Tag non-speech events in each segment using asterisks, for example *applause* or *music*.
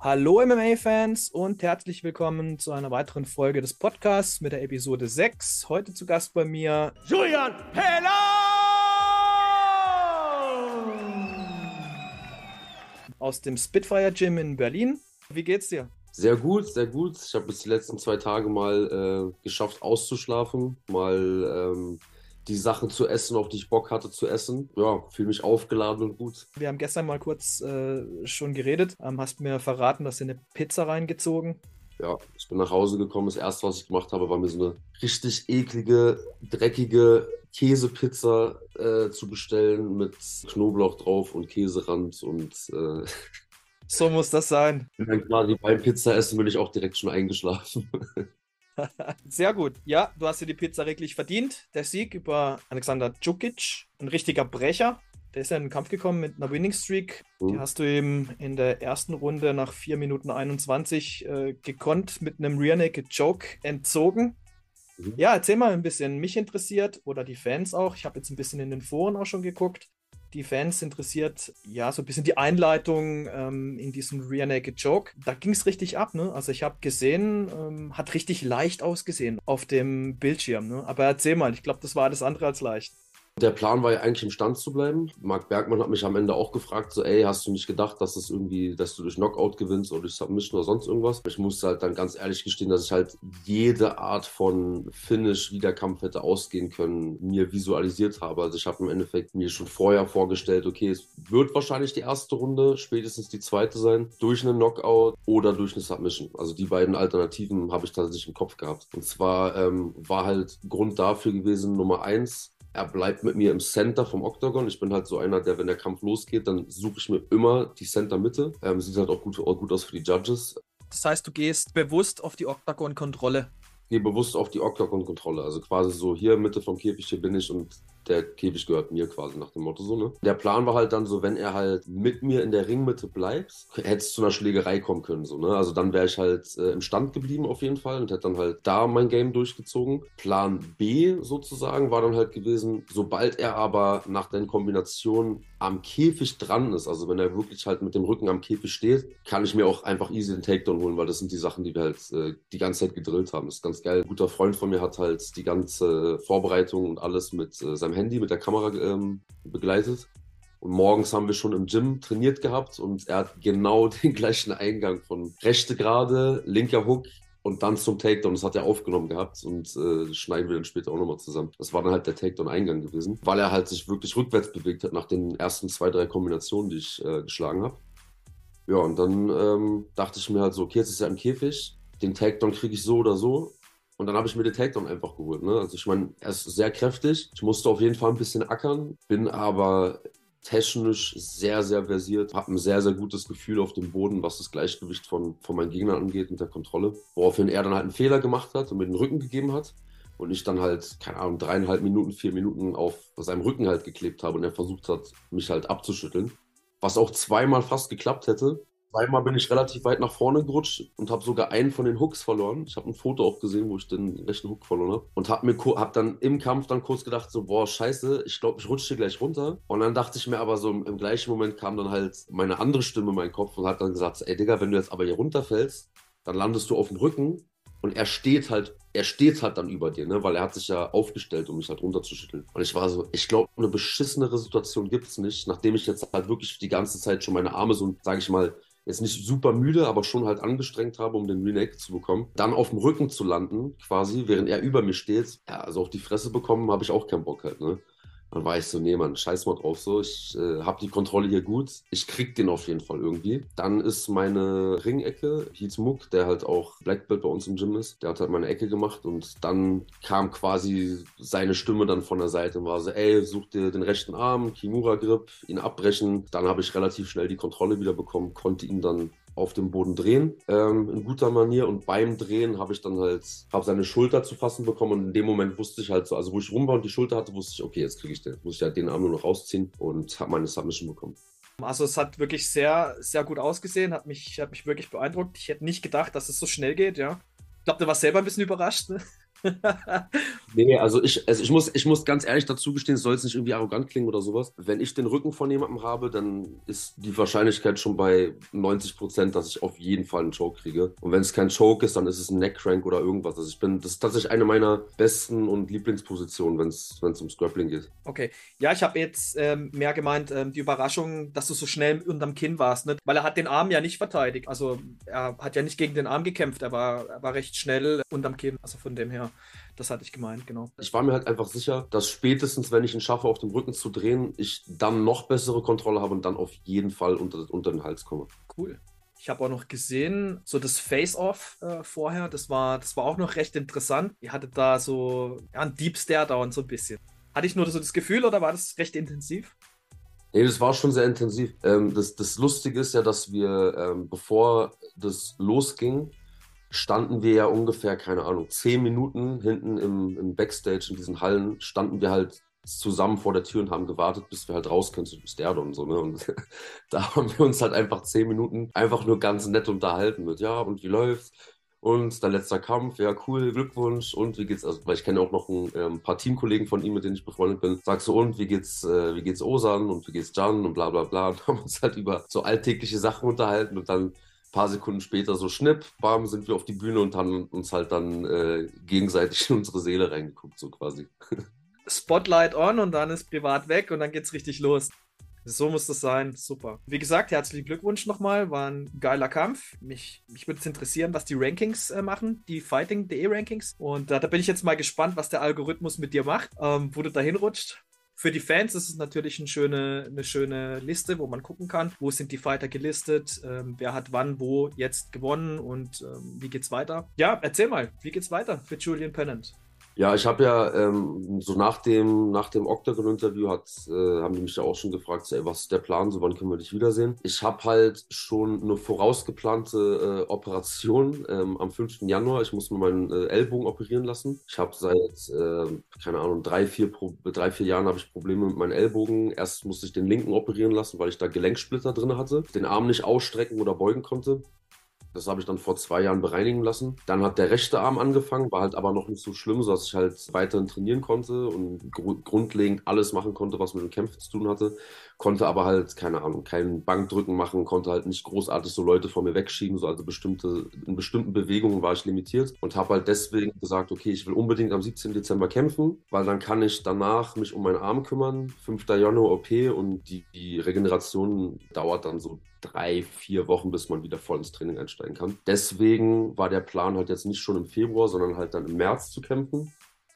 Hallo MMA-Fans und herzlich willkommen zu einer weiteren Folge des Podcasts mit der Episode 6. Heute zu Gast bei mir Julian Peller! aus dem Spitfire Gym in Berlin. Wie geht's dir? Sehr gut, sehr gut. Ich habe bis die letzten zwei Tage mal äh, geschafft auszuschlafen, mal ähm, die Sachen zu essen, auf die ich Bock hatte zu essen. Ja, fühle mich aufgeladen und gut. Wir haben gestern mal kurz äh, schon geredet. Ähm, hast mir verraten, dass du eine Pizza reingezogen. Ja, ich bin nach Hause gekommen. Das erste, was ich gemacht habe, war mir so eine richtig eklige, dreckige Käsepizza äh, zu bestellen mit Knoblauch drauf und Käserand und äh, *laughs* So muss das sein. dann quasi beim Pizza essen bin ich auch direkt schon eingeschlafen. *laughs* *laughs* Sehr gut. Ja, du hast dir die Pizza wirklich verdient. Der Sieg über Alexander Djukic, ein richtiger Brecher. Der ist ja in den Kampf gekommen mit einer Winning Streak. Die Mhm. hast du ihm in der ersten Runde nach 4 Minuten 21 äh, gekonnt mit einem Rear Naked Choke entzogen. Mhm. Ja, erzähl mal ein bisschen. Mich interessiert oder die Fans auch. Ich habe jetzt ein bisschen in den Foren auch schon geguckt. Die Fans interessiert ja so ein bisschen die Einleitung ähm, in diesen Rear Naked Choke. Da ging es richtig ab, ne? Also ich habe gesehen, ähm, hat richtig leicht ausgesehen auf dem Bildschirm, ne? Aber erzähl mal, ich glaube, das war alles andere als leicht. Der Plan war ja eigentlich im Stand zu bleiben. Marc Bergmann hat mich am Ende auch gefragt, so, ey, hast du nicht gedacht, dass es irgendwie, dass du durch Knockout gewinnst oder durch Submission oder sonst irgendwas? Ich musste halt dann ganz ehrlich gestehen, dass ich halt jede Art von Finish, wie der Kampf hätte ausgehen können, mir visualisiert habe. Also ich habe im Endeffekt mir schon vorher vorgestellt, okay, es wird wahrscheinlich die erste Runde, spätestens die zweite sein, durch einen Knockout oder durch eine Submission. Also die beiden Alternativen habe ich tatsächlich im Kopf gehabt. Und zwar ähm, war halt Grund dafür gewesen, Nummer eins, er bleibt mit mir im Center vom Octagon. Ich bin halt so einer, der, wenn der Kampf losgeht, dann suche ich mir immer die Center-Mitte. Ähm, sieht halt auch gut, auch gut aus für die Judges. Das heißt, du gehst bewusst auf die Octagon-Kontrolle. Gehe bewusst auf die Octagon-Kontrolle. Also quasi so hier Mitte vom Käfig, hier bin ich und der Käfig gehört mir quasi nach dem Motto so, ne? Der Plan war halt dann so, wenn er halt mit mir in der Ringmitte bleibt, hätte es zu einer Schlägerei kommen können, so, ne? Also dann wäre ich halt äh, im Stand geblieben auf jeden Fall und hätte dann halt da mein Game durchgezogen. Plan B sozusagen war dann halt gewesen, sobald er aber nach den Kombinationen am Käfig dran ist, also wenn er wirklich halt mit dem Rücken am Käfig steht, kann ich mir auch einfach easy den Takedown holen, weil das sind die Sachen, die wir halt äh, die ganze Zeit gedrillt haben. Das ist ganz geil. Ein guter Freund von mir hat halt die ganze Vorbereitung und alles mit äh, seinem Handy, mit der Kamera ähm, begleitet. Und morgens haben wir schon im Gym trainiert gehabt und er hat genau *laughs* den gleichen Eingang von rechte Gerade, linker Hook und dann zum Takedown. Das hat er aufgenommen gehabt und äh, schneiden wir dann später auch nochmal zusammen. Das war dann halt der Takedown-Eingang gewesen, weil er halt sich wirklich rückwärts bewegt hat nach den ersten zwei, drei Kombinationen, die ich äh, geschlagen habe. Ja, und dann ähm, dachte ich mir halt so, okay, jetzt ist er im Käfig, den Takedown kriege ich so oder so. Und dann habe ich mir den Takedown einfach geholt. Ne? Also ich meine, er ist sehr kräftig. Ich musste auf jeden Fall ein bisschen ackern, bin aber technisch sehr, sehr versiert, habe ein sehr, sehr gutes Gefühl auf dem Boden, was das Gleichgewicht von, von meinen Gegnern angeht mit der Kontrolle. Woraufhin er dann halt einen Fehler gemacht hat und mir den Rücken gegeben hat. Und ich dann halt, keine Ahnung, dreieinhalb Minuten, vier Minuten auf seinem Rücken halt geklebt habe und er versucht hat, mich halt abzuschütteln. Was auch zweimal fast geklappt hätte. Zweimal bin ich relativ weit nach vorne gerutscht und habe sogar einen von den Hooks verloren. Ich habe ein Foto auch gesehen, wo ich den rechten Hook verloren habe. Und habe hab dann im Kampf dann kurz gedacht, so, boah, scheiße, ich glaube, ich rutsche gleich runter. Und dann dachte ich mir aber so, im, im gleichen Moment kam dann halt meine andere Stimme in meinen Kopf und hat dann gesagt, ey Digga, wenn du jetzt aber hier runterfällst, dann landest du auf dem Rücken und er steht halt, er steht halt dann über dir, ne? Weil er hat sich ja aufgestellt, um mich halt runterzuschütteln. Und ich war so, ich glaube, eine beschissenere Situation gibt's nicht, nachdem ich jetzt halt wirklich die ganze Zeit schon meine Arme so, sage ich mal, jetzt nicht super müde, aber schon halt angestrengt habe, um den Renake zu bekommen. Dann auf dem Rücken zu landen, quasi, während er über mir steht. Ja, also auf die Fresse bekommen habe ich auch keinen Bock halt, ne? Dann war ich so, nee, Mann, scheiß mal drauf so. Ich äh, habe die Kontrolle hier gut. Ich krieg den auf jeden Fall irgendwie. Dann ist meine Ringecke, Heath Muck, der halt auch Black Belt bei uns im Gym ist, der hat halt meine Ecke gemacht und dann kam quasi seine Stimme dann von der Seite und war so, ey, such dir den rechten Arm, Kimura-Grip, ihn abbrechen. Dann habe ich relativ schnell die Kontrolle wieder bekommen, konnte ihn dann auf dem Boden drehen, ähm, in guter Manier. Und beim Drehen habe ich dann halt, habe seine Schulter zu fassen bekommen. Und in dem Moment wusste ich halt so, also wo ich rum war und die Schulter hatte, wusste ich, okay, jetzt kriege ich den. Muss ich halt den Arm nur noch rausziehen und habe meine Submission bekommen. Also es hat wirklich sehr, sehr gut ausgesehen, hat mich, hat mich wirklich beeindruckt. Ich hätte nicht gedacht, dass es so schnell geht, ja. Ich glaube, du warst selber ein bisschen überrascht, ne? *laughs* nee, also ich, also ich muss, ich muss ganz ehrlich dazu gestehen, es soll jetzt nicht irgendwie arrogant klingen oder sowas. Wenn ich den Rücken von jemandem habe, dann ist die Wahrscheinlichkeit schon bei 90 Prozent, dass ich auf jeden Fall einen Choke kriege. Und wenn es kein Choke ist, dann ist es ein Neckcrank oder irgendwas. Also ich bin, das ist tatsächlich eine meiner besten und Lieblingspositionen, wenn es ums Grappling geht. Okay. Ja, ich habe jetzt ähm, mehr gemeint, ähm, die Überraschung, dass du so schnell unterm Kinn warst, ne? weil er hat den Arm ja nicht verteidigt. Also er hat ja nicht gegen den Arm gekämpft, er war, er war recht schnell unterm Kinn. Also von dem her, das hatte ich gemeint, genau. Ich war mir halt einfach sicher, dass spätestens, wenn ich ihn schaffe, auf dem Rücken zu drehen, ich dann noch bessere Kontrolle habe und dann auf jeden Fall unter, unter den Hals komme. Cool. Ich habe auch noch gesehen, so das Face-Off äh, vorher, das war, das war auch noch recht interessant. Ihr hattet da so ja, einen Deep Stare-Down so ein bisschen. Hatte ich nur so das Gefühl oder war das recht intensiv? Nee, das war schon sehr intensiv. Ähm, das, das Lustige ist ja, dass wir, ähm, bevor das losging, standen wir ja ungefähr, keine Ahnung, zehn Minuten hinten im, im Backstage in diesen Hallen, standen wir halt zusammen vor der Tür und haben gewartet, bis wir halt raus können zu Sterde und so. Ne? Und *laughs* da haben wir uns halt einfach zehn Minuten einfach nur ganz nett unterhalten mit, ja, und wie läuft's? Und dein letzter Kampf, ja, cool, Glückwunsch. Und wie geht's, also, weil ich kenne auch noch ein, äh, ein, paar Teamkollegen von ihm, mit denen ich befreundet bin. Sagst du, und wie geht's, äh, wie geht's Osan und wie geht's Jan und bla bla bla. *laughs* Und haben uns halt über so alltägliche Sachen unterhalten und dann paar Sekunden später so schnipp, bam, sind wir auf die Bühne und haben uns halt dann äh, gegenseitig in unsere Seele reingeguckt, so quasi. *laughs* Spotlight on und dann ist privat weg und dann geht's richtig los. So muss das sein. Super. Wie gesagt, herzlichen Glückwunsch nochmal. War ein geiler Kampf. Mich, mich würde es interessieren, was die Rankings äh, machen, die Fighting.de Rankings. Und äh, da bin ich jetzt mal gespannt, was der Algorithmus mit dir macht, ähm, wo du da hinrutscht. Für die Fans ist es natürlich eine schöne, eine schöne Liste, wo man gucken kann, wo sind die Fighter gelistet, ähm, wer hat wann, wo jetzt gewonnen und ähm, wie geht's weiter. Ja, erzähl mal, wie geht's weiter für Julian Pennant? Ja, ich habe ja ähm, so nach dem, nach dem Octagon-Interview äh, haben die mich ja auch schon gefragt, so, ey, was ist der Plan, so wann können wir dich wiedersehen? Ich habe halt schon eine vorausgeplante äh, Operation ähm, am 5. Januar. Ich muss mir meinen äh, Ellbogen operieren lassen. Ich habe seit, äh, keine Ahnung, drei, vier, drei, vier Jahren habe ich Probleme mit meinem Ellbogen. Erst musste ich den linken operieren lassen, weil ich da Gelenksplitter drin hatte, den Arm nicht ausstrecken oder beugen konnte. Das habe ich dann vor zwei Jahren bereinigen lassen. Dann hat der rechte Arm angefangen, war halt aber noch nicht so schlimm, sodass ich halt weiterhin trainieren konnte und gr grundlegend alles machen konnte, was mit dem Kämpfen zu tun hatte. Konnte aber halt, keine Ahnung, keinen Bankdrücken machen, konnte halt nicht großartig so Leute vor mir wegschieben. So, also bestimmte, in bestimmten Bewegungen war ich limitiert und habe halt deswegen gesagt, okay, ich will unbedingt am 17. Dezember kämpfen, weil dann kann ich danach mich um meinen Arm kümmern. 5. Januar OP und die, die Regeneration dauert dann so drei, vier Wochen, bis man wieder voll ins Training einsteigen kann. Deswegen war der Plan halt jetzt nicht schon im Februar, sondern halt dann im März zu kämpfen.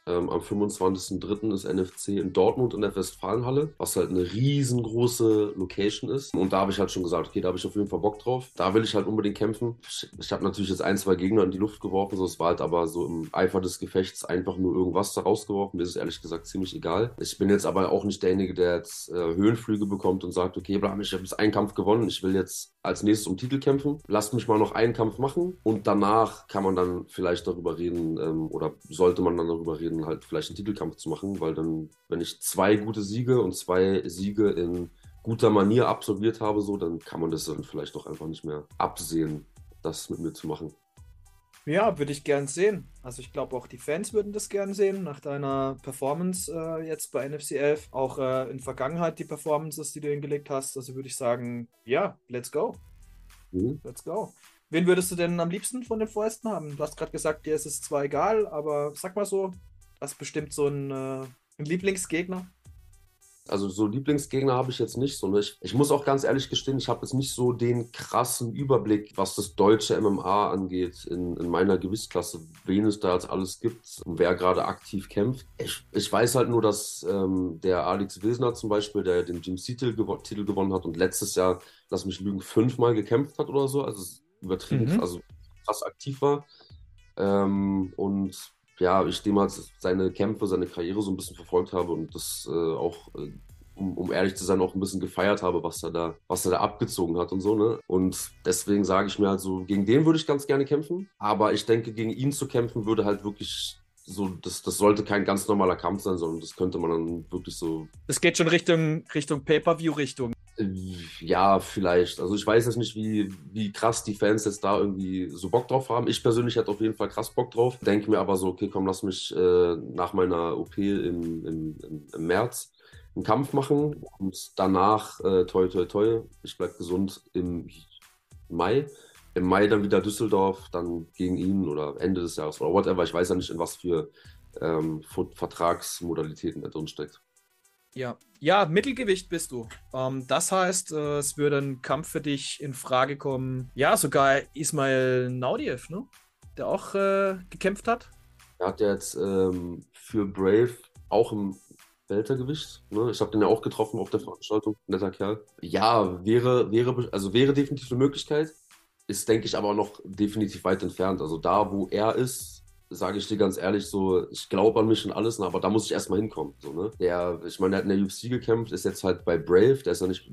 Ähm, am 25.03. ist NFC in Dortmund in der Westfalenhalle, was halt eine riesengroße Location ist. Und da habe ich halt schon gesagt, okay, da habe ich auf jeden Fall Bock drauf. Da will ich halt unbedingt kämpfen. Ich, ich habe natürlich jetzt ein, zwei Gegner in die Luft geworfen, so es war halt aber so im Eifer des Gefechts einfach nur irgendwas da rausgeworfen. Mir ist es ehrlich gesagt ziemlich egal. Ich bin jetzt aber auch nicht derjenige, der jetzt äh, Höhenflüge bekommt und sagt, okay, ich habe jetzt einen Kampf gewonnen, ich will jetzt als nächstes um Titel kämpfen. Lasst mich mal noch einen Kampf machen und danach kann man dann vielleicht darüber reden ähm, oder sollte man dann darüber reden, reden, halt vielleicht einen Titelkampf zu machen, weil dann, wenn ich zwei gute Siege und zwei Siege in guter Manier absolviert habe, so, dann kann man das dann vielleicht doch einfach nicht mehr absehen, das mit mir zu machen. Ja, würde ich gern sehen. Also ich glaube auch die Fans würden das gern sehen, nach deiner Performance äh, jetzt bei NFC 11. Auch äh, in Vergangenheit die Performances, die du hingelegt hast. Also würde ich sagen, ja, let's go. Mhm. Let's go. Wen würdest du denn am liebsten von den Fäusten haben? Du hast gerade gesagt, dir ist es zwar egal, aber sag mal so, was bestimmt so ein, äh, ein Lieblingsgegner? Also so Lieblingsgegner habe ich jetzt nicht so. Ich, ich muss auch ganz ehrlich gestehen, ich habe jetzt nicht so den krassen Überblick, was das deutsche MMA angeht in, in meiner Gewichtsklasse, wen es da jetzt alles gibt und wer gerade aktiv kämpft. Ich, ich weiß halt nur, dass ähm, der Alex Wilsner zum Beispiel, der den Jim C-Titel gew Titel gewonnen hat und letztes Jahr, lass mich lügen, fünfmal gekämpft hat oder so, also übertrieben, mhm. also krass aktiv war. Ähm, und ja, ich dem halt seine Kämpfe, seine Karriere so ein bisschen verfolgt habe und das äh, auch, äh, um, um, ehrlich zu sein, auch ein bisschen gefeiert habe, was er da, was er da abgezogen hat und so, ne? Und deswegen sage ich mir halt so, gegen den würde ich ganz gerne kämpfen, aber ich denke, gegen ihn zu kämpfen würde halt wirklich so, das, das sollte kein ganz normaler Kampf sein, sondern das könnte man dann wirklich so. Es geht schon Richtung, Richtung Pay-Per-View-Richtung. Ja, vielleicht. Also ich weiß jetzt nicht, wie, wie krass die Fans jetzt da irgendwie so Bock drauf haben. Ich persönlich hätte auf jeden Fall krass Bock drauf. Denke mir aber so, okay, komm, lass mich äh, nach meiner OP im, im, im, März einen Kampf machen und danach, äh, toi, toi, toi, ich bleib gesund im Mai. Im Mai dann wieder Düsseldorf, dann gegen ihn oder Ende des Jahres oder whatever. Ich weiß ja nicht, in was für ähm, Vertragsmodalitäten er drin steckt. Ja, ja, Mittelgewicht bist du. Ähm, das heißt, äh, es würde ein Kampf für dich in Frage kommen. Ja, sogar Ismail Naudiev, ne? Der auch äh, gekämpft hat. Er hat ja jetzt ähm, für Brave auch im Weltergewicht. Ne? Ich habe den ja auch getroffen auf der Veranstaltung. Netter Kerl. Ja, wäre, wäre, also wäre definitiv eine Möglichkeit. Ist, denke ich, aber noch definitiv weit entfernt. Also da, wo er ist, sage ich dir ganz ehrlich, so, ich glaube an mich und alles, ne, aber da muss ich erstmal hinkommen. So, ne? Der, ich meine, der hat in der UFC gekämpft, ist jetzt halt bei Brave, der ist ja nicht,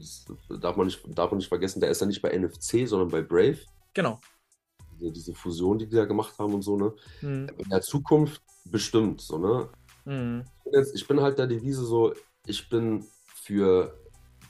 darf man nicht, darf man nicht vergessen, der ist ja nicht bei NFC, sondern bei Brave. Genau. Diese, diese Fusion, die die da gemacht haben und so, ne? Mhm. In der Zukunft bestimmt, so, ne? Mhm. Jetzt, ich bin halt der Devise so, ich bin für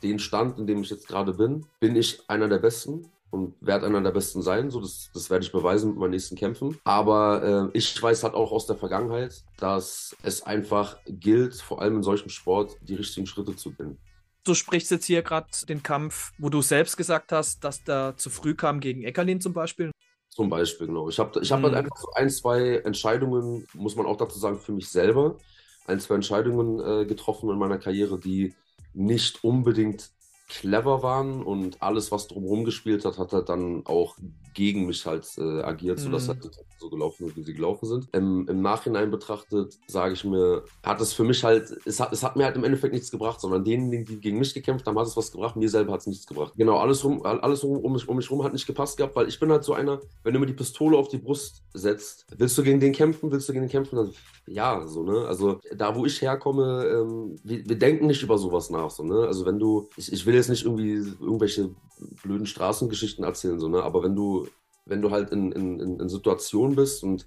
den Stand, in dem ich jetzt gerade bin, bin ich einer der Besten und werde einer der Besten sein. So, das, das werde ich beweisen mit meinen nächsten Kämpfen. Aber äh, ich weiß halt auch aus der Vergangenheit, dass es einfach gilt, vor allem in solchem Sport, die richtigen Schritte zu gehen. Du sprichst jetzt hier gerade den Kampf, wo du selbst gesagt hast, dass der zu früh kam gegen Eckerlin zum Beispiel. Zum Beispiel, genau. Ich habe ich hab halt mhm. halt einfach so ein, zwei Entscheidungen, muss man auch dazu sagen, für mich selber, ein, zwei Entscheidungen äh, getroffen in meiner Karriere, die nicht unbedingt clever waren und alles, was drumherum gespielt hat, hat er dann auch gegen mich halt äh, agiert, mhm. sodass halt so gelaufen sind, wie sie gelaufen sind. Im, im Nachhinein betrachtet, sage ich mir, hat es für mich halt, es hat, es hat mir halt im Endeffekt nichts gebracht, sondern denen, die gegen mich gekämpft haben, hat es was gebracht, mir selber hat es nichts gebracht. Genau, alles, rum, alles um, um, mich, um mich rum hat nicht gepasst gehabt, weil ich bin halt so einer, wenn du mir die Pistole auf die Brust setzt, willst du gegen den kämpfen, willst du gegen den kämpfen, dann ja, so, ne? Also da, wo ich herkomme, ähm, wir, wir, denken nicht über sowas nach, so, ne? Also wenn du, ich, ich will jetzt nicht irgendwie irgendwelche blöden Straßengeschichten erzählen, so, ne? Aber wenn du, wenn du halt in, in, in Situationen bist und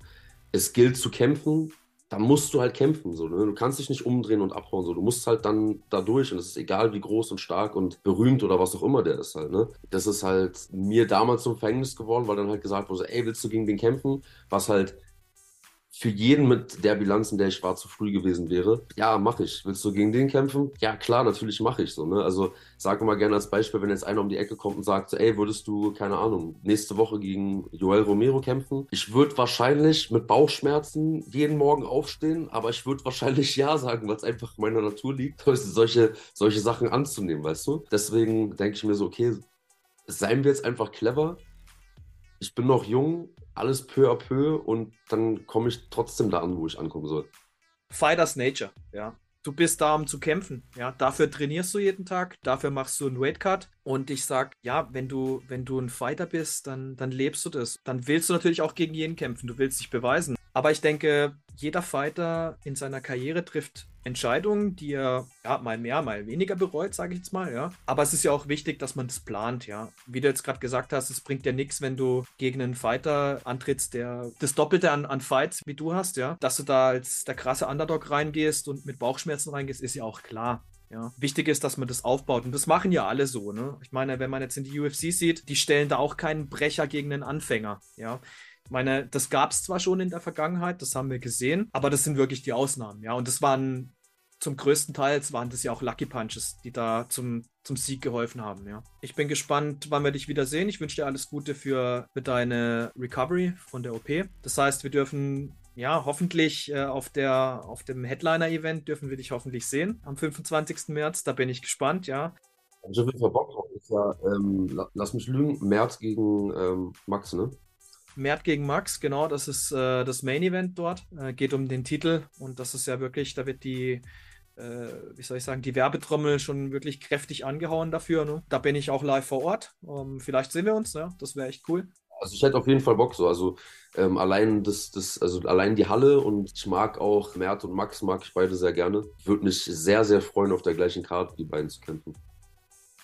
es gilt zu kämpfen, dann musst du halt kämpfen. So, ne? Du kannst dich nicht umdrehen und abhauen. So. Du musst halt dann da durch und es ist egal, wie groß und stark und berühmt oder was auch immer der ist halt. Ne? Das ist halt mir damals zum Verhängnis geworden, weil dann halt gesagt wurde, ey, willst du gegen den kämpfen? Was halt für jeden mit der Bilanz, in der ich war, zu früh gewesen wäre. Ja, mache ich. Willst du gegen den kämpfen? Ja, klar, natürlich mache ich so. Ne? Also sage mal gerne als Beispiel, wenn jetzt einer um die Ecke kommt und sagt, so, ey, würdest du, keine Ahnung, nächste Woche gegen Joel Romero kämpfen? Ich würde wahrscheinlich mit Bauchschmerzen jeden Morgen aufstehen, aber ich würde wahrscheinlich *laughs* ja sagen, weil es einfach in meiner Natur liegt, *laughs* solche, solche Sachen anzunehmen, weißt du? Deswegen denke ich mir so, okay, seien wir jetzt einfach clever. Ich bin noch jung, alles peu à peu und dann komme ich trotzdem da an, wo ich ankommen soll. Fighters Nature, ja. Du bist da, um zu kämpfen. Ja, dafür trainierst du jeden Tag, dafür machst du einen Weightcut. Und ich sag, ja, wenn du, wenn du ein Fighter bist, dann, dann lebst du das. Dann willst du natürlich auch gegen jeden kämpfen. Du willst dich beweisen. Aber ich denke, jeder Fighter in seiner Karriere trifft Entscheidungen, die er ja, mal mehr, mal weniger bereut, sage ich jetzt mal, ja. Aber es ist ja auch wichtig, dass man das plant, ja. Wie du jetzt gerade gesagt hast, es bringt ja nichts, wenn du gegen einen Fighter antrittst, der das Doppelte an, an Fights wie du hast, ja. Dass du da als der krasse Underdog reingehst und mit Bauchschmerzen reingehst, ist ja auch klar. Ja, wichtig ist, dass man das aufbaut. Und das machen ja alle so, ne? Ich meine, wenn man jetzt in die UFC sieht, die stellen da auch keinen Brecher gegen einen Anfänger, ja. Ich meine, das gab es zwar schon in der Vergangenheit, das haben wir gesehen, aber das sind wirklich die Ausnahmen, ja. Und das waren zum größten Teil waren das ja auch Lucky Punches, die da zum, zum Sieg geholfen haben, ja. Ich bin gespannt, wann wir dich wiedersehen. Ich wünsche dir alles Gute für, für deine Recovery von der OP. Das heißt, wir dürfen ja, hoffentlich äh, auf, der, auf dem Headliner-Event dürfen wir dich hoffentlich sehen am 25. März. Da bin ich gespannt, ja. Ich habe Bock drauf. Ja, ähm, lass mich lügen, März gegen ähm, Max, ne? Mert gegen Max, genau, das ist äh, das Main Event dort. Äh, geht um den Titel und das ist ja wirklich, da wird die, äh, wie soll ich sagen, die Werbetrommel schon wirklich kräftig angehauen dafür. Ne? Da bin ich auch live vor Ort. Ähm, vielleicht sehen wir uns, ja, das wäre echt cool. Also ich hätte auf jeden Fall Bock so. Also ähm, allein das, das, also allein die Halle und ich mag auch Mert und Max, mag ich beide sehr gerne. Würde mich sehr, sehr freuen, auf der gleichen Karte die beiden zu kämpfen.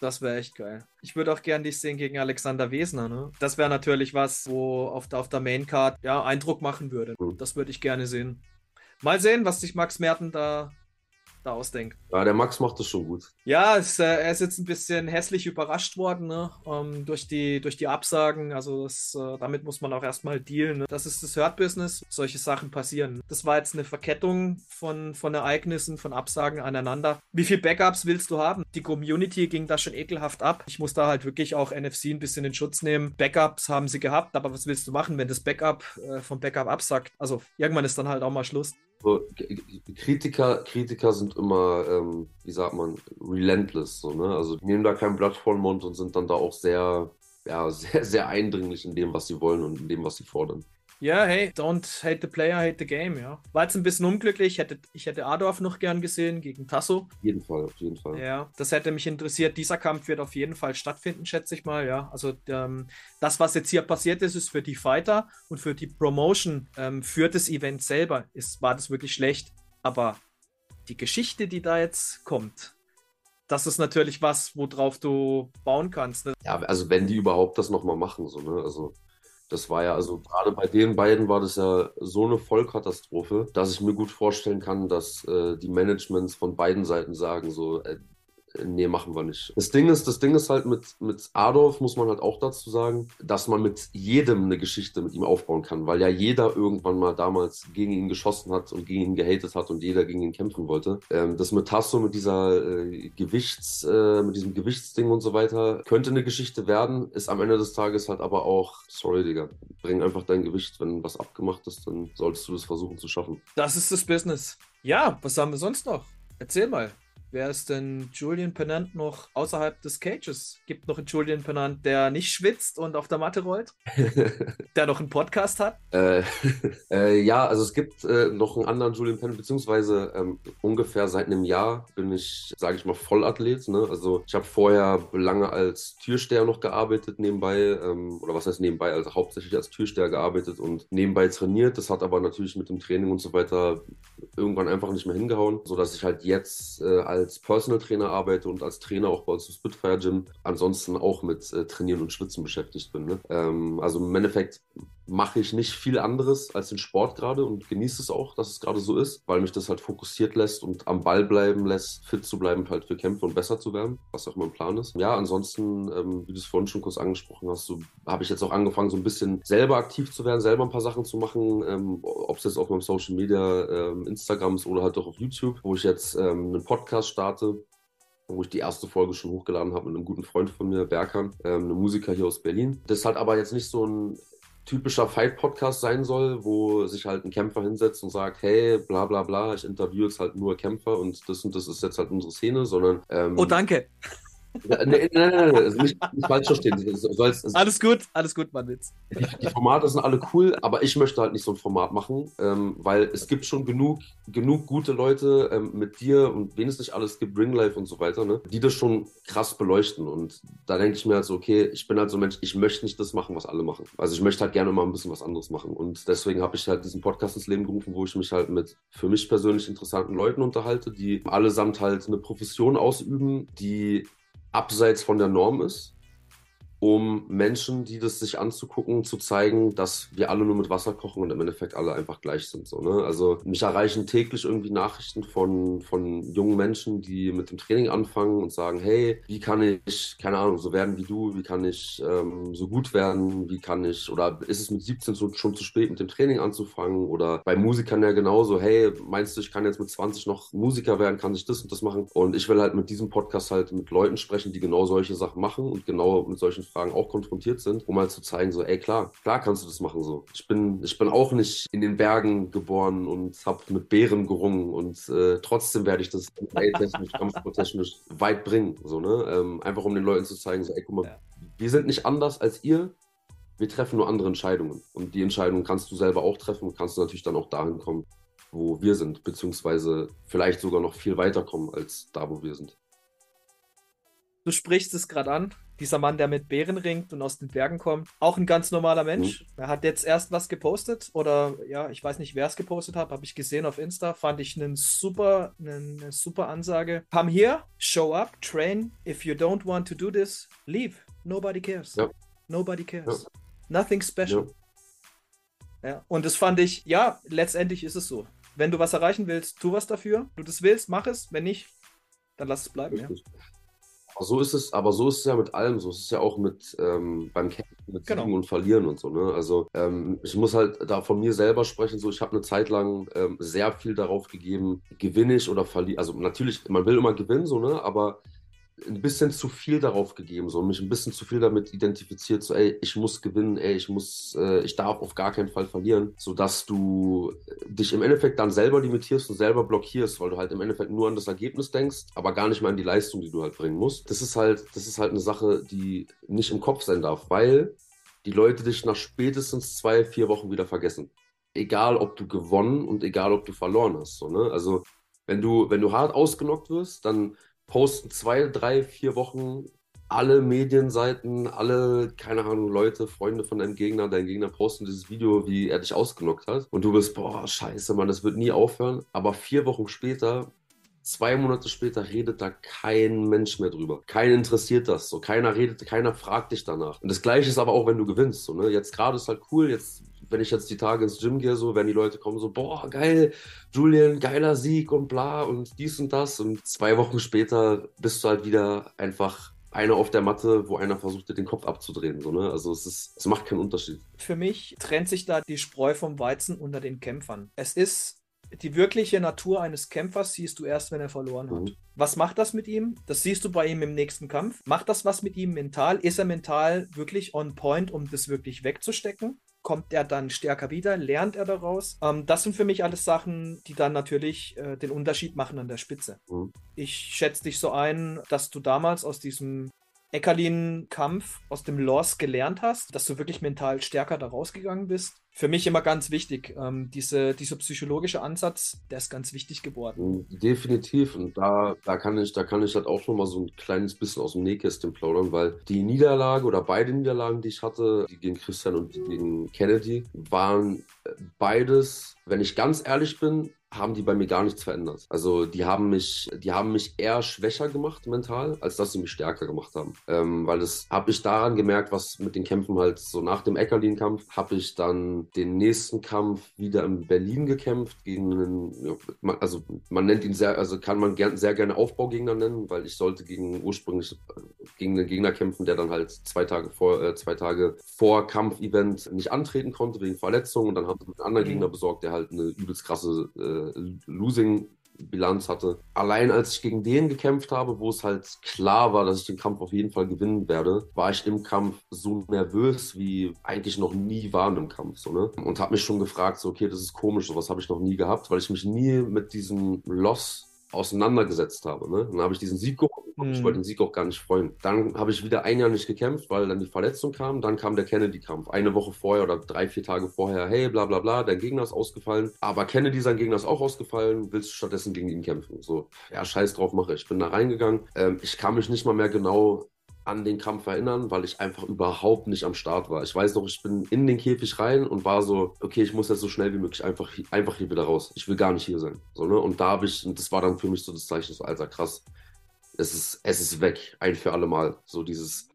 Das wäre echt geil. Ich würde auch gern dich sehen gegen Alexander Wesner. Ne? Das wäre natürlich was, wo auf, auf der Maincard ja, Eindruck machen würde. Das würde ich gerne sehen. Mal sehen, was sich Max Merten da da ausdenkt. Ja, der Max macht das schon gut. Ja, es, äh, er ist jetzt ein bisschen hässlich überrascht worden ne? ähm, durch, die, durch die Absagen. Also das, äh, damit muss man auch erstmal dealen. Ne? Das ist das Hurt-Business. Solche Sachen passieren. Das war jetzt eine Verkettung von, von Ereignissen, von Absagen aneinander. Wie viele Backups willst du haben? Die Community ging da schon ekelhaft ab. Ich muss da halt wirklich auch NFC ein bisschen in Schutz nehmen. Backups haben sie gehabt, aber was willst du machen, wenn das Backup äh, vom Backup absackt? Also irgendwann ist dann halt auch mal Schluss. So, Kritiker, Kritiker sind immer, ähm, wie sagt man, relentless. So, ne? Also nehmen da kein Blatt vor den Mund und sind dann da auch sehr, ja, *laughs* sehr, sehr eindringlich in dem, was sie wollen und in dem, was sie fordern. Ja, hey, don't hate the player, hate the game, ja. War jetzt ein bisschen unglücklich. Ich hätte, ich hätte Adorf noch gern gesehen gegen Tasso. Auf jeden Fall, auf jeden Fall. Ja, das hätte mich interessiert. Dieser Kampf wird auf jeden Fall stattfinden, schätze ich mal, ja. Also ähm, das, was jetzt hier passiert ist, ist für die Fighter und für die Promotion ähm, für das Event selber ist, war das wirklich schlecht. Aber die Geschichte, die da jetzt kommt, das ist natürlich was, worauf du bauen kannst. Ne? Ja, also wenn die überhaupt das nochmal machen, so, ne? Also das war ja, also gerade bei den beiden war das ja so eine Vollkatastrophe, dass ich mir gut vorstellen kann, dass äh, die Managements von beiden Seiten sagen, so, äh, nee, machen wir nicht. Das Ding ist, das Ding ist halt mit, mit Adolf, muss man halt auch dazu sagen, dass man mit jedem eine Geschichte mit ihm aufbauen kann, weil ja jeder irgendwann mal damals gegen ihn geschossen hat und gegen ihn gehatet hat und jeder gegen ihn kämpfen wollte. Ähm, das mit Tasso, mit dieser äh, Gewichts, äh, mit diesem Gewichtsding und so weiter, könnte eine Geschichte werden, ist am Ende des Tages halt aber auch, sorry, Digga, bring einfach dein Gewicht, wenn was abgemacht ist, dann solltest du das versuchen zu schaffen. Das ist das Business. Ja, was haben wir sonst noch? Erzähl mal. Wer ist denn Julian Pennant noch außerhalb des Cages? Gibt noch einen Julian Pennant, der nicht schwitzt und auf der Matte rollt? *laughs* der noch einen Podcast hat? Äh, *laughs* äh, ja, also es gibt äh, noch einen anderen Julian Pennant, beziehungsweise ähm, ungefähr seit einem Jahr bin ich, sage ich mal, Vollathlet. Ne? Also ich habe vorher lange als Türsteher noch gearbeitet nebenbei, ähm, oder was heißt nebenbei, also hauptsächlich als Türsteher gearbeitet und nebenbei trainiert. Das hat aber natürlich mit dem Training und so weiter irgendwann einfach nicht mehr hingehauen, sodass ich halt jetzt äh, als Personal Trainer arbeite und als Trainer auch bei uns im Spitfire Gym ansonsten auch mit äh, Trainieren und Schwitzen beschäftigt bin. Ne? Ähm, also im Endeffekt mache ich nicht viel anderes als den Sport gerade und genieße es auch, dass es gerade so ist, weil mich das halt fokussiert lässt und am Ball bleiben lässt, fit zu bleiben, halt für Kämpfe und besser zu werden, was auch mein Plan ist. Ja, ansonsten, ähm, wie du es vorhin schon kurz angesprochen hast, so habe ich jetzt auch angefangen, so ein bisschen selber aktiv zu werden, selber ein paar Sachen zu machen, ähm, ob es jetzt auf meinem Social Media, ähm, Instagram ist oder halt auch auf YouTube, wo ich jetzt ähm, einen Podcast starte, wo ich die erste Folge schon hochgeladen habe mit einem guten Freund von mir, Berkan, ähm, einem Musiker hier aus Berlin. Das ist halt aber jetzt nicht so ein typischer Fight-Podcast sein soll, wo sich halt ein Kämpfer hinsetzt und sagt, hey, bla bla bla, ich interviewe jetzt halt nur Kämpfer und das und das ist jetzt halt unsere Szene, sondern... Ähm, oh, danke. Nein, nein, nein, nein, also nicht, nicht falsch verstehen. Sollst, alles gut, alles gut, mein Witz. Die, die, Formate sind alle cool, aber ich möchte halt nicht so ein Format machen, ähm, weil es gibt schon genug, genug gute Leute ähm, mit dir und wen es nicht alles gibt, Ringlife und so weiter, ne, die das schon krass beleuchten. Und da denke ich mir halt so, okay, ich bin halt so ein Mensch, ich möchte nicht das machen, was alle machen. Also ich möchte halt gerne mal ein bisschen was anderes machen. Und deswegen habe ich halt diesen Podcast ins Leben gerufen, wo ich mich halt mit für mich persönlich interessanten Leuten unterhalte, die allesamt halt eine Profession ausüben, die abseits von der Norm ist um Menschen, die das sich anzugucken, zu zeigen, dass wir alle nur mit Wasser kochen und im Endeffekt alle einfach gleich sind. So, ne? Also mich erreichen täglich irgendwie Nachrichten von, von jungen Menschen, die mit dem Training anfangen und sagen, hey, wie kann ich, keine Ahnung, so werden wie du, wie kann ich ähm, so gut werden, wie kann ich, oder ist es mit 17 so, schon zu spät mit dem Training anzufangen? Oder bei Musikern ja genauso, hey, meinst du, ich kann jetzt mit 20 noch Musiker werden, kann ich das und das machen? Und ich will halt mit diesem Podcast halt mit Leuten sprechen, die genau solche Sachen machen und genau mit solchen Fragen auch konfrontiert sind, um mal zu zeigen, so, ey, klar, klar kannst du das machen so. Ich bin, ich bin auch nicht in den Bergen geboren und habe mit Bären gerungen und äh, trotzdem werde ich das technisch, kampfsporttechnisch weit bringen, so, ne? Ähm, einfach um den Leuten zu zeigen, so, ey, guck mal, ja. wir sind nicht anders als ihr, wir treffen nur andere Entscheidungen. Und die Entscheidung kannst du selber auch treffen und kannst du natürlich dann auch dahin kommen, wo wir sind, beziehungsweise vielleicht sogar noch viel weiter kommen als da, wo wir sind. Du sprichst es gerade an dieser Mann, der mit Bären ringt und aus den Bergen kommt, auch ein ganz normaler Mensch. Mhm. Er hat jetzt erst was gepostet oder ja, ich weiß nicht, wer es gepostet hat, habe ich gesehen auf Insta, fand ich einen super, eine super Ansage. Come here, show up, train. If you don't want to do this, leave. Nobody cares. Ja. Nobody cares. Ja. Nothing special. Ja. ja. Und das fand ich, ja, letztendlich ist es so Wenn du was erreichen willst, tu was dafür. Du das willst, mach es. Wenn nicht, dann lass es bleiben. Ja. So ist es, aber so ist es ja mit allem. So ist es ja auch mit ähm, beim Kämpfen, mit genau. Siegen und Verlieren und so. Ne? Also ähm, ich muss halt da von mir selber sprechen. So, ich habe eine Zeit lang ähm, sehr viel darauf gegeben, gewinne ich oder verliere. Also natürlich, man will immer gewinnen, so ne, aber ein bisschen zu viel darauf gegeben, so mich ein bisschen zu viel damit identifiziert, so ey, ich muss gewinnen, ey, ich muss, äh, ich darf auf gar keinen Fall verlieren, sodass du dich im Endeffekt dann selber limitierst und selber blockierst, weil du halt im Endeffekt nur an das Ergebnis denkst, aber gar nicht mal an die Leistung, die du halt bringen musst. Das ist halt, das ist halt eine Sache, die nicht im Kopf sein darf, weil die Leute dich nach spätestens zwei, vier Wochen wieder vergessen. Egal, ob du gewonnen und egal, ob du verloren hast. So, ne? Also, wenn du, wenn du hart ausgenockt wirst, dann posten zwei, drei, vier Wochen alle Medienseiten, alle, keine Ahnung, Leute, Freunde von deinem Gegner, dein Gegner posten dieses Video, wie er dich ausgenockt hat. Und du bist, boah, scheiße, Mann, das wird nie aufhören. Aber vier Wochen später, zwei Monate später, redet da kein Mensch mehr drüber. Keinen interessiert das. So, keiner redet, keiner fragt dich danach. Und das Gleiche ist aber auch, wenn du gewinnst. So, ne? Jetzt gerade ist halt cool, jetzt wenn ich jetzt die Tage ins Gym gehe, so, wenn die Leute kommen, so, boah, geil, Julian, geiler Sieg und bla und dies und das. Und zwei Wochen später bist du halt wieder einfach einer auf der Matte, wo einer versucht, dir den Kopf abzudrehen. So, ne? Also es, ist, es macht keinen Unterschied. Für mich trennt sich da die Spreu vom Weizen unter den Kämpfern. Es ist die wirkliche Natur eines Kämpfers siehst du erst, wenn er verloren hat. Mhm. Was macht das mit ihm? Das siehst du bei ihm im nächsten Kampf. Macht das was mit ihm mental? Ist er mental wirklich on point, um das wirklich wegzustecken? Kommt er dann stärker wieder, lernt er daraus. Ähm, das sind für mich alles Sachen, die dann natürlich äh, den Unterschied machen an der Spitze. Mhm. Ich schätze dich so ein, dass du damals aus diesem Eckerlin-Kampf aus dem Loss gelernt hast, dass du wirklich mental stärker da rausgegangen bist. Für mich immer ganz wichtig. Ähm, diese, dieser psychologische Ansatz, der ist ganz wichtig geworden. Mm, definitiv. Und da, da kann ich, da kann ich halt auch schon mal so ein kleines bisschen aus dem Nähkästchen plaudern, weil die Niederlage oder beide Niederlagen, die ich hatte, die gegen Christian und die gegen Kennedy, waren beides, wenn ich ganz ehrlich bin, haben die bei mir gar nichts verändert. Also die haben mich, die haben mich eher schwächer gemacht mental, als dass sie mich stärker gemacht haben. Ähm, weil das habe ich daran gemerkt, was mit den Kämpfen halt so nach dem Eckerlin-Kampf habe ich dann den nächsten Kampf wieder in Berlin gekämpft gegen einen, also man nennt ihn sehr, also kann man gern, sehr gerne Aufbaugegner nennen, weil ich sollte gegen ursprünglich gegen einen Gegner kämpfen, der dann halt zwei Tage vor, äh, zwei Tage vor Kampfevent nicht antreten konnte wegen Verletzungen und dann haben sie einen anderen mhm. Gegner besorgt, der halt eine übelst krasse äh, Losing Bilanz hatte. Allein als ich gegen den gekämpft habe, wo es halt klar war, dass ich den Kampf auf jeden Fall gewinnen werde, war ich im Kampf so nervös wie eigentlich noch nie war in einem Kampf. So, ne? Und habe mich schon gefragt, so, okay, das ist komisch, sowas habe ich noch nie gehabt, weil ich mich nie mit diesem Loss auseinandergesetzt habe. Ne? Dann habe ich diesen Sieg geholt. Mhm. Ich wollte den Sieg auch gar nicht freuen. Dann habe ich wieder ein Jahr nicht gekämpft, weil dann die Verletzung kam. Dann kam der Kennedy-Kampf. Eine Woche vorher oder drei, vier Tage vorher. Hey, bla bla bla, dein Gegner ist ausgefallen. Aber Kennedy, sein Gegner ist auch ausgefallen. Willst du stattdessen gegen ihn kämpfen? So, ja, scheiß drauf, mache ich. bin da reingegangen. Ähm, ich kann mich nicht mal mehr genau an den Kampf erinnern, weil ich einfach überhaupt nicht am Start war. Ich weiß noch, ich bin in den Käfig rein und war so, okay, ich muss jetzt so schnell wie möglich einfach, einfach hier wieder raus. Ich will gar nicht hier sein. So, ne? Und da habe ich, und das war dann für mich so das Zeichen, so, Alter, krass. Es ist, es ist weg, ein für alle Mal. So dieses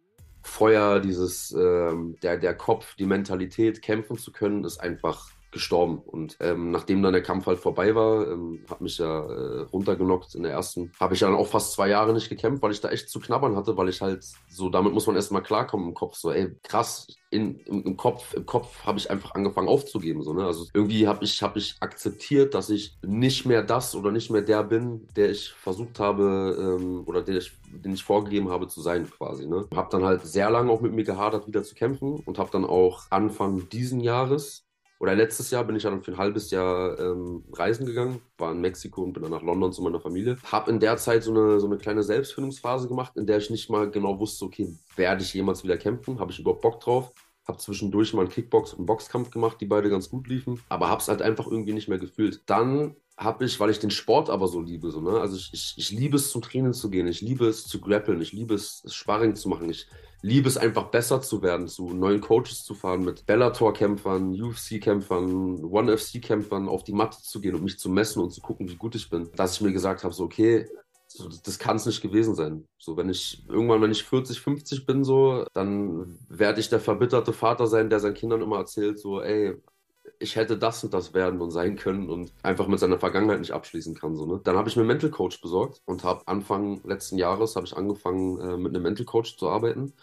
Feuer, dieses, ähm, der, der Kopf, die Mentalität, kämpfen zu können, ist einfach gestorben. Und ähm, nachdem dann der Kampf halt vorbei war, ähm, hat mich ja äh, runtergenockt in der ersten, habe ich dann auch fast zwei Jahre nicht gekämpft, weil ich da echt zu knabbern hatte, weil ich halt so, damit muss man erstmal klarkommen im Kopf, so, ey, krass, in, im, im Kopf, im Kopf habe ich einfach angefangen aufzugeben, so, ne? Also irgendwie habe ich, habe ich akzeptiert, dass ich nicht mehr das oder nicht mehr der bin, der ich versucht habe ähm, oder den ich, den ich vorgegeben habe zu sein, quasi, ne? Habe dann halt sehr lange auch mit mir gehadert, wieder zu kämpfen und habe dann auch Anfang diesen Jahres oder letztes Jahr bin ich dann für ein halbes Jahr ähm, reisen gegangen, war in Mexiko und bin dann nach London zu meiner Familie. Habe in der Zeit so eine, so eine kleine Selbstfindungsphase gemacht, in der ich nicht mal genau wusste, okay, werde ich jemals wieder kämpfen? Habe ich überhaupt Bock drauf? Habe zwischendurch mal einen Kickbox- und einen Boxkampf gemacht, die beide ganz gut liefen, aber habe es halt einfach irgendwie nicht mehr gefühlt. Dann habe ich, weil ich den Sport aber so liebe, so, ne? also ich, ich, ich liebe es zum Training zu gehen, ich liebe es zu grappeln, ich liebe es, Sparring zu machen, ich liebe es einfach besser zu werden, zu neuen Coaches zu fahren, mit Bellator-Kämpfern, UFC-Kämpfern, One-FC-Kämpfern auf die Matte zu gehen und mich zu messen und zu gucken, wie gut ich bin. Dass ich mir gesagt habe, so, okay, so, das, kann es nicht gewesen sein. So, wenn ich irgendwann, wenn ich 40, 50 bin, so, dann werde ich der verbitterte Vater sein, der seinen Kindern immer erzählt, so, ey, ich hätte das und das werden und sein können und einfach mit seiner Vergangenheit nicht abschließen kann. So, ne? Dann habe ich mir einen Mental Coach besorgt und habe Anfang letzten Jahres habe ich angefangen, äh, mit einem Mental Coach zu arbeiten,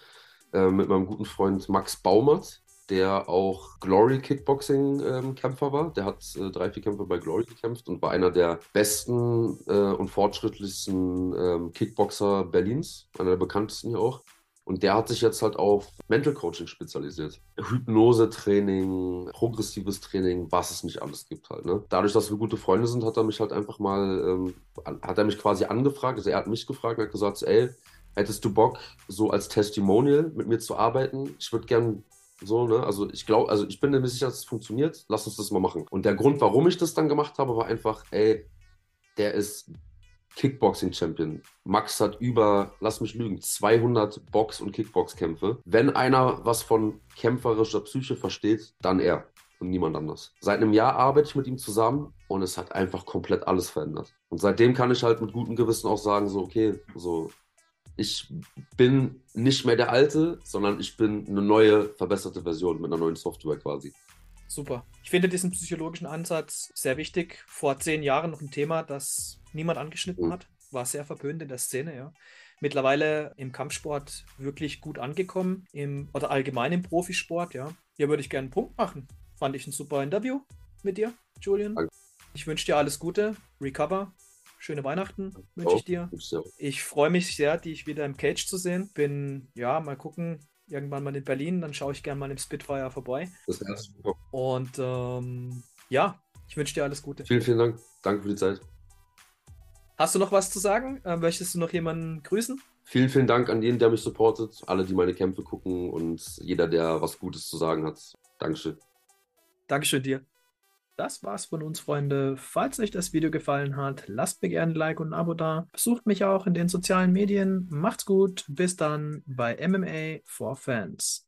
äh, mit meinem guten Freund Max Baumert, der auch Glory Kickboxing ähm, Kämpfer war. Der hat äh, drei, vier Kämpfe bei Glory gekämpft und war einer der besten äh, und fortschrittlichsten ähm, Kickboxer Berlins, einer der bekanntesten hier auch. Und der hat sich jetzt halt auf Mental Coaching spezialisiert. Hypnose-Training, progressives Training, was es nicht alles gibt halt. Ne? Dadurch, dass wir gute Freunde sind, hat er mich halt einfach mal, ähm, hat er mich quasi angefragt, also er hat mich gefragt und hat gesagt, ey, hättest du Bock, so als Testimonial mit mir zu arbeiten? Ich würde gern so, ne? Also ich glaube, also ich bin mir sicher, dass es funktioniert. Lass uns das mal machen. Und der Grund, warum ich das dann gemacht habe, war einfach, ey, der ist Kickboxing-Champion. Max hat über, lass mich lügen, 200 Box- und Kickbox-Kämpfe. Wenn einer was von kämpferischer Psyche versteht, dann er und niemand anders. Seit einem Jahr arbeite ich mit ihm zusammen und es hat einfach komplett alles verändert. Und seitdem kann ich halt mit gutem Gewissen auch sagen, so, okay, so, ich bin nicht mehr der Alte, sondern ich bin eine neue, verbesserte Version mit einer neuen Software quasi. Super. Ich finde diesen psychologischen Ansatz sehr wichtig. Vor zehn Jahren noch ein Thema, das niemand angeschnitten mhm. hat. War sehr verpönt in der Szene, ja. Mittlerweile im Kampfsport wirklich gut angekommen, im, oder allgemein im Profisport, ja. Hier würde ich gerne einen Punkt machen. Fand ich ein super Interview mit dir, Julian. Danke. Ich wünsche dir alles Gute, Recover, schöne Weihnachten wünsche ich dir. Ich freue mich sehr, dich wieder im Cage zu sehen. Bin, ja, mal gucken, irgendwann mal in Berlin, dann schaue ich gerne mal im Spitfire vorbei. Das wäre super. Und ähm, ja, ich wünsche dir alles Gute. Vielen, vielen Dank. Danke für die Zeit. Hast du noch was zu sagen? Äh, möchtest du noch jemanden grüßen? Vielen, vielen Dank an jeden, der mich supportet, alle, die meine Kämpfe gucken und jeder, der was Gutes zu sagen hat. Dankeschön. Dankeschön dir. Das war's von uns, Freunde. Falls euch das Video gefallen hat, lasst mir gerne ein Like und ein Abo da. Besucht mich auch in den sozialen Medien. Macht's gut. Bis dann bei MMA for Fans.